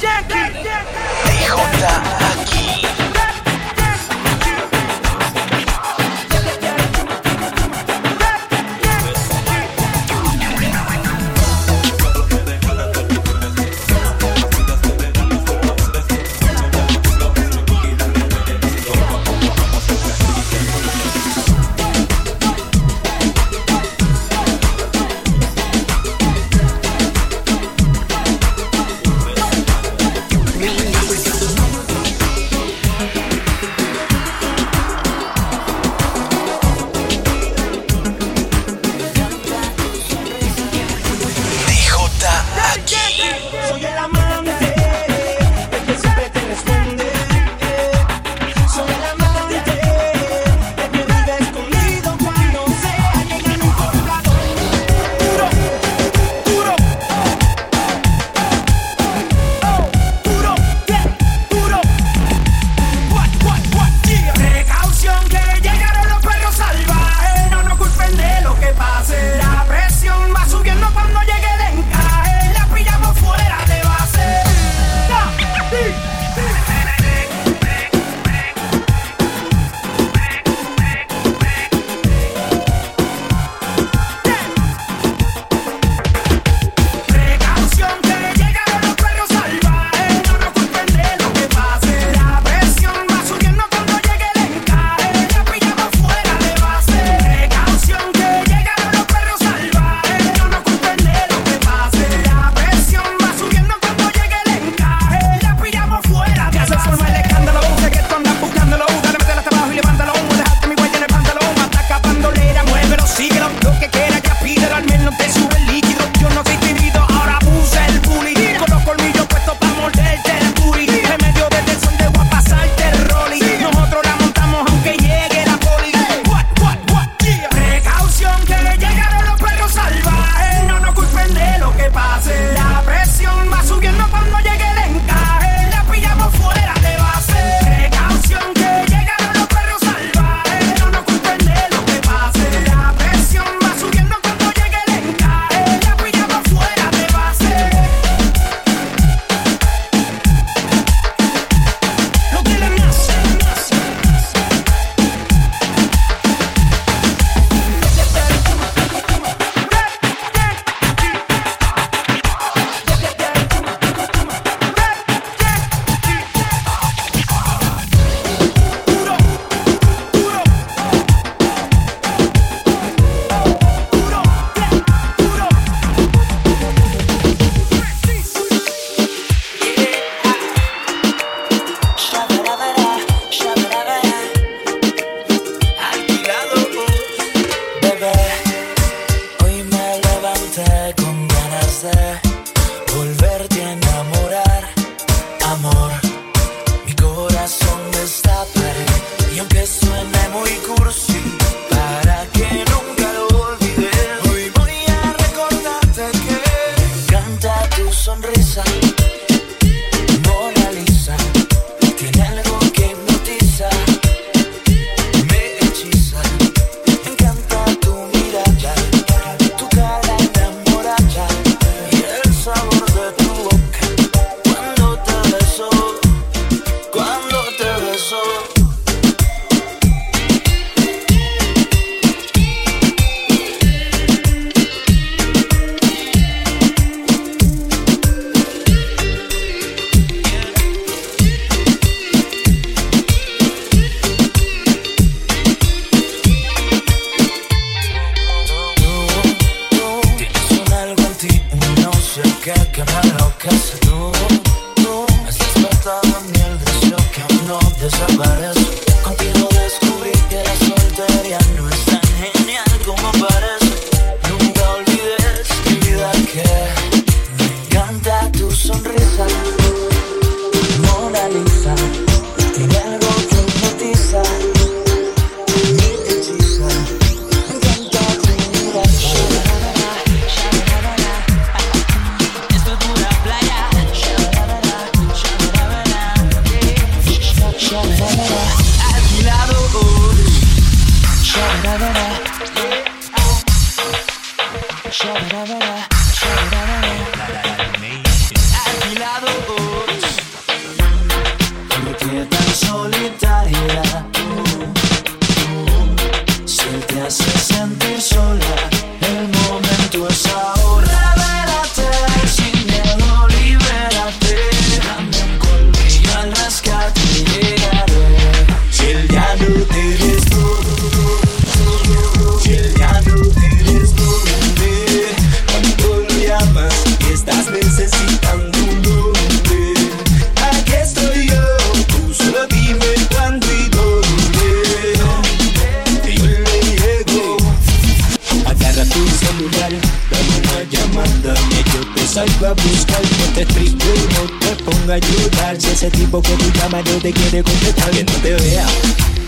Jackie. DJ Jackie. Sha-la-la-la necesitan tu nombre. Aquí estoy yo, tú solo dime cuándo y dónde. Y yo le llego. Agarra tu celular, dame una llamada. Que yo te salgo a buscar, no te explico, no te ponga a ayudar. Si ese tipo que tú llamas no te quiere completar, que no te vea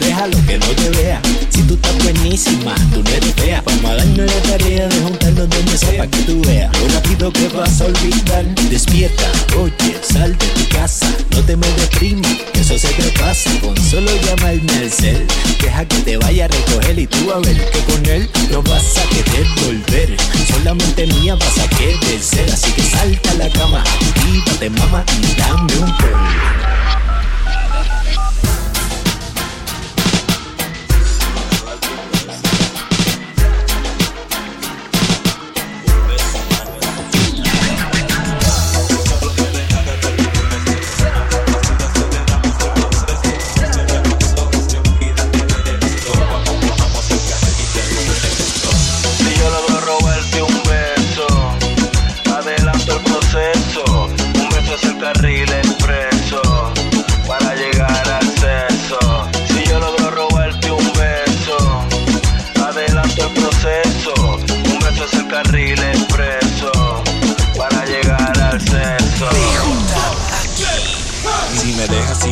Déjalo que no te vea. Si tú estás buenísima, tú no eres fea. Vamos a darnos la tarea de juntarnos donde sea para que tú veas. Lo rápido que vas a olvidar. Despierta, oye, sal de tu casa. No te me deprimas, eso se te pasa. Con solo llamarme al cel. Deja que te vaya a recoger y tú a ver que con él no vas a querer volver. Solamente mía vas a querer ser. Así que salta a la cama, te mama y dame un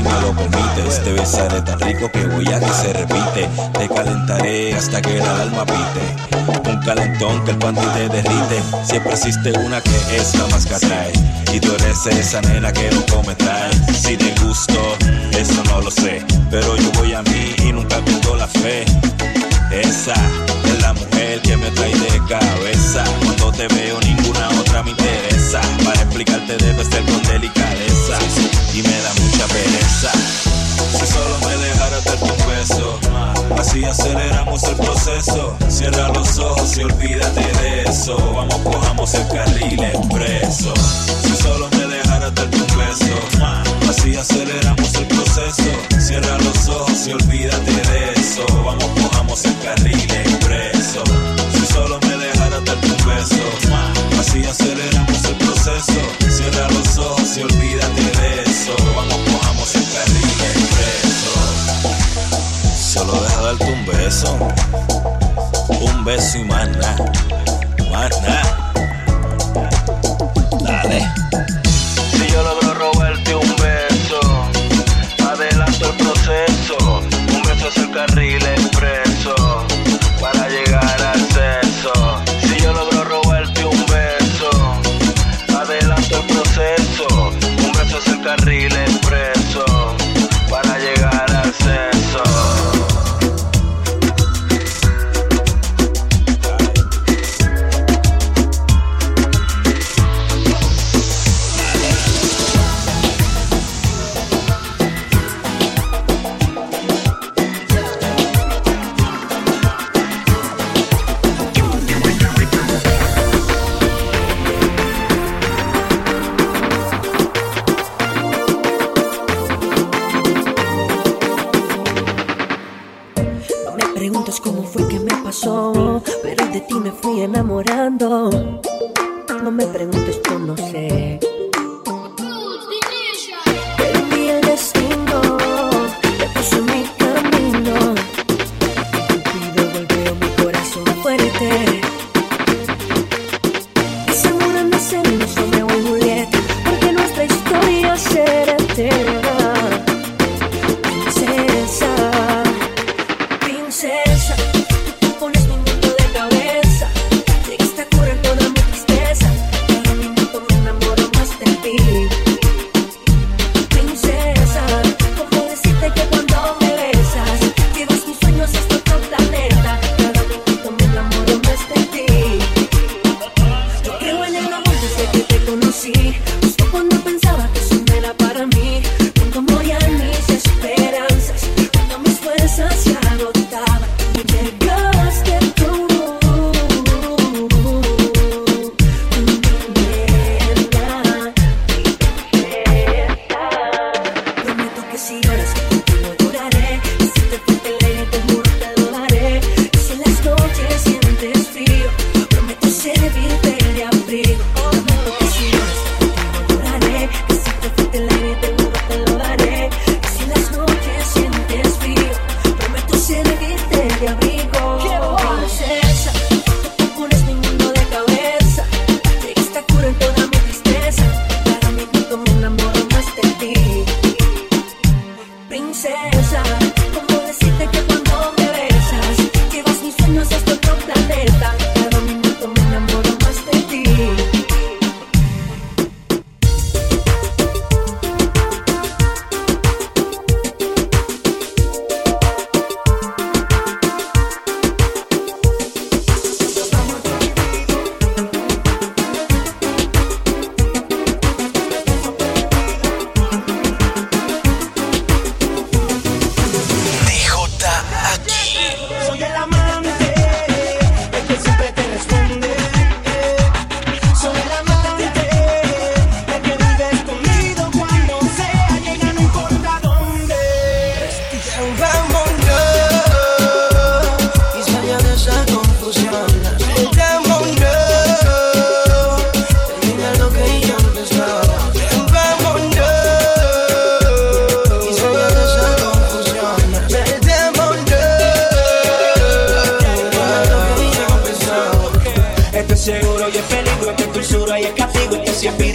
perro. que el panty te derrite. Siempre existe una que es la más que. Y tú eres esa nena que no come trae. Si te gusto, eso no lo sé. Pero yo voy a mí y nunca pierdo la fe. Esa es la mujer que me trae de cabeza. Cierra los ojos y olvídate de eso. Vamos, cojamos el carril expreso. Si solo me dejaras darte un beso, así aceleramos el proceso. Cierra los ojos y olvídate de eso. Vamos, cojamos el carril expreso.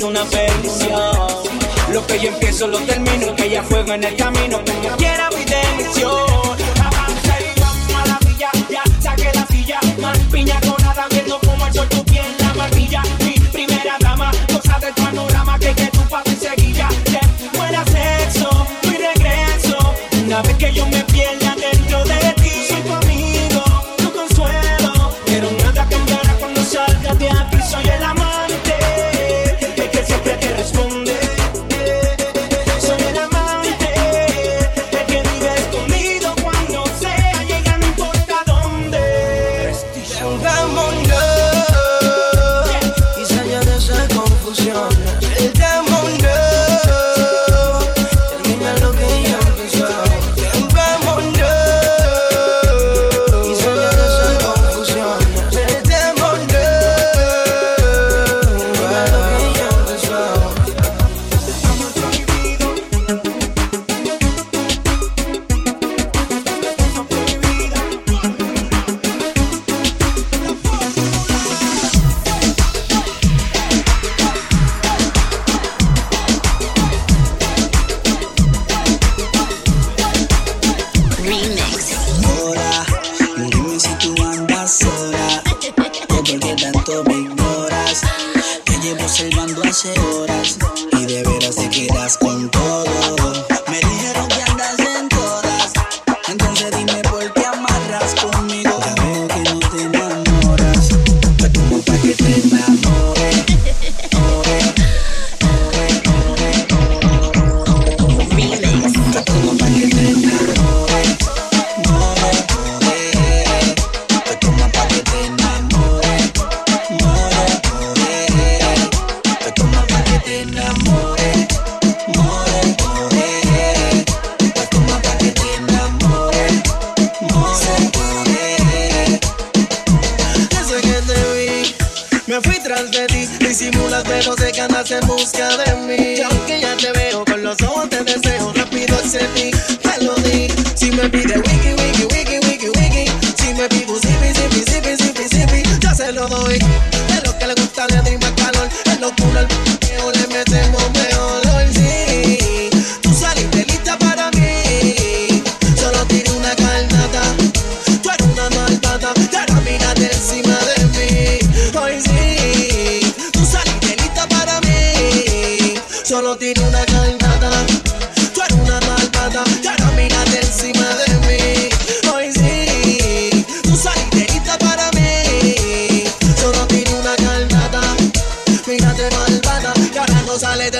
una bendición. Lo que yo empiezo lo termino, que ella juega en el camino, como quiera mi bendición.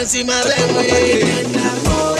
encima de mí.